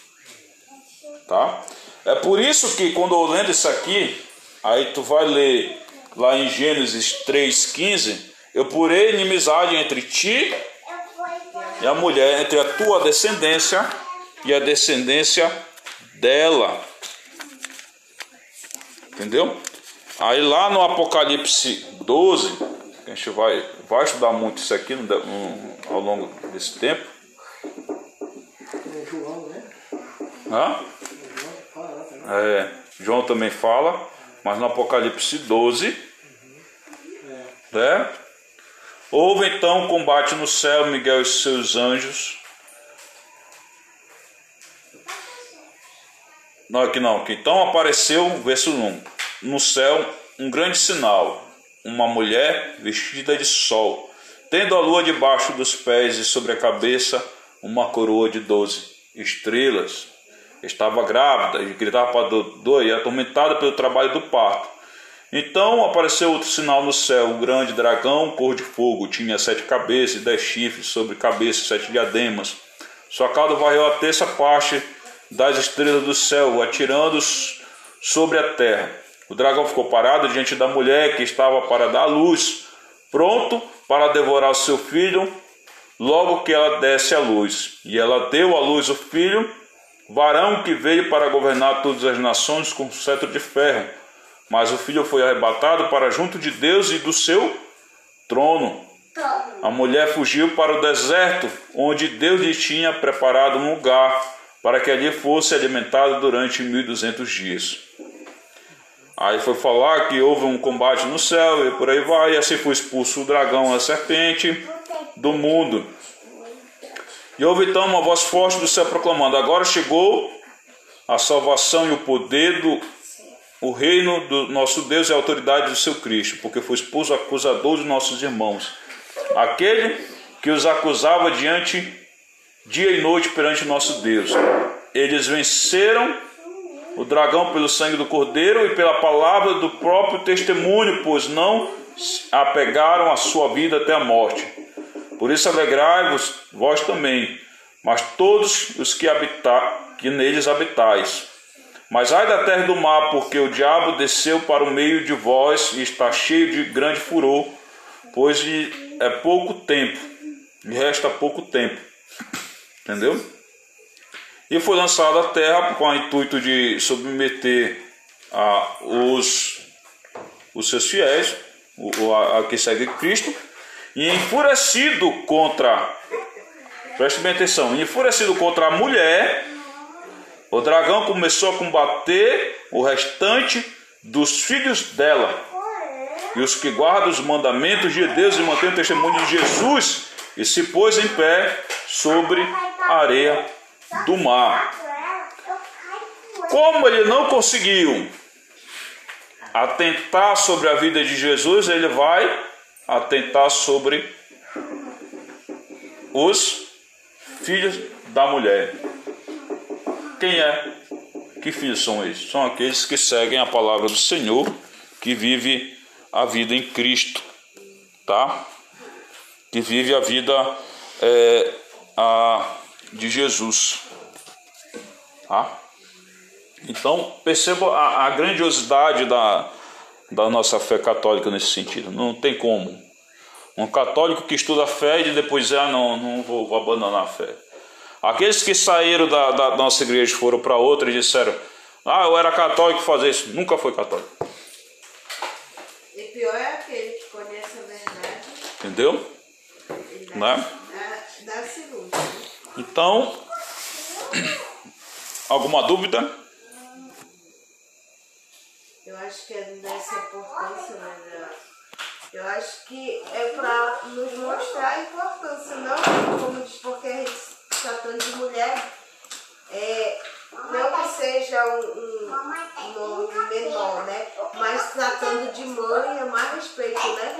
Tá? É por isso que quando eu lendo isso aqui, aí tu vai ler lá em Gênesis 3,15, eu porei inimizade entre ti e a mulher, entre a tua descendência e a descendência dela. Entendeu? Aí lá no Apocalipse 12, que a gente vai, vai estudar muito isso aqui no, no, ao longo desse tempo. é João, né? Hã? É, João também fala, mas no Apocalipse 12, né? Houve então um combate no céu, Miguel e seus anjos. Não, aqui não, aqui. Então apareceu, verso 1, no céu um grande sinal, uma mulher vestida de sol, tendo a lua debaixo dos pés e sobre a cabeça uma coroa de doze estrelas. Estava grávida e gritava para dor e atormentada pelo trabalho do parto. Então apareceu outro sinal no céu, um grande dragão, cor de fogo, tinha sete cabeças e dez chifres, sobre cabeça sete diademas. Sua cauda varreu a terça parte das estrelas do céu, atirando-os sobre a terra. O dragão ficou parado diante da mulher que estava para dar luz, pronto para devorar seu filho, logo que ela desse a luz. E ela deu à luz o filho, varão que veio para governar todas as nações com cetro de ferro. Mas o filho foi arrebatado para junto de Deus e do seu trono. A mulher fugiu para o deserto, onde Deus lhe tinha preparado um lugar para que ali fosse alimentada durante 1200 dias. Aí foi falar que houve um combate no céu e por aí vai, e assim foi expulso o dragão, a serpente do mundo. E houve então uma voz forte do céu proclamando: Agora chegou a salvação e o poder do o reino do nosso Deus e a autoridade do seu Cristo, porque foi expulso o acusador dos nossos irmãos, aquele que os acusava diante dia e noite perante nosso Deus. Eles venceram o dragão pelo sangue do cordeiro e pela palavra do próprio testemunho, pois não apegaram a sua vida até a morte. Por isso alegrai-vos vós também, mas todos os que habitar, que neles habitais. Mas ai da terra do mar, porque o diabo desceu para o meio de vós e está cheio de grande furor, pois é pouco tempo, e resta pouco tempo. Entendeu? E foi lançado à terra com o intuito de submeter a, os, os seus fiéis, o, a, a que segue Cristo, e enfurecido contra, preste bem atenção, enfurecido contra a mulher, o dragão começou a combater o restante dos filhos dela. E os que guardam os mandamentos de Deus e mantêm o testemunho de Jesus, e se pôs em pé sobre a areia do mar. Como ele não conseguiu atentar sobre a vida de Jesus, ele vai atentar sobre os filhos da mulher. Quem é? Que filhos são esses? São aqueles que seguem a palavra do Senhor, que vive a vida em Cristo, tá? Que vive a vida é, a, de Jesus, tá? Então perceba a, a grandiosidade da, da nossa fé católica nesse sentido. Não tem como. Um católico que estuda a fé e depois ah, não, não vou, vou abandonar a fé. Aqueles que saíram da, da nossa igreja foram para outra e disseram, ah, eu era católico fazer isso. Nunca foi católico. E pior é aquele que conhece a verdade. Entendeu? Dá, né? dá, dá segunda. Então, alguma dúvida? Eu acho que é dessa importância, né? Eu acho que é para nos mostrar a importância, não como diz, porque a gente tratando de mulher, é, não que seja um, um nome menor, né? Mas tratando de mãe é mais respeito, né?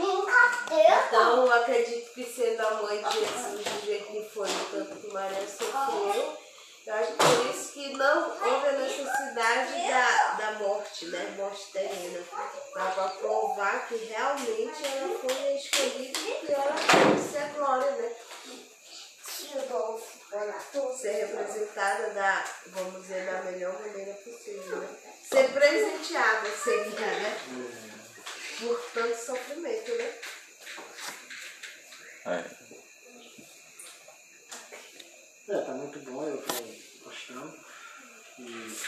Então eu acredito que sendo a mãe de Jesus do jeito que foi, tanto que Maria sofreu, eu acho que por isso que não houve a necessidade da, da morte, né? Morte terrena. Para provar que realmente ela foi escolhida e ela tem ser glória, né? Ser representada da, vamos dizer, da melhor maneira possível, né? Ser presenteada seria, né? Por tanto sofrimento, né? É. É, tá muito bom, eu tô gostando. E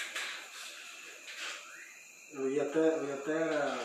eu ia até, eu ia até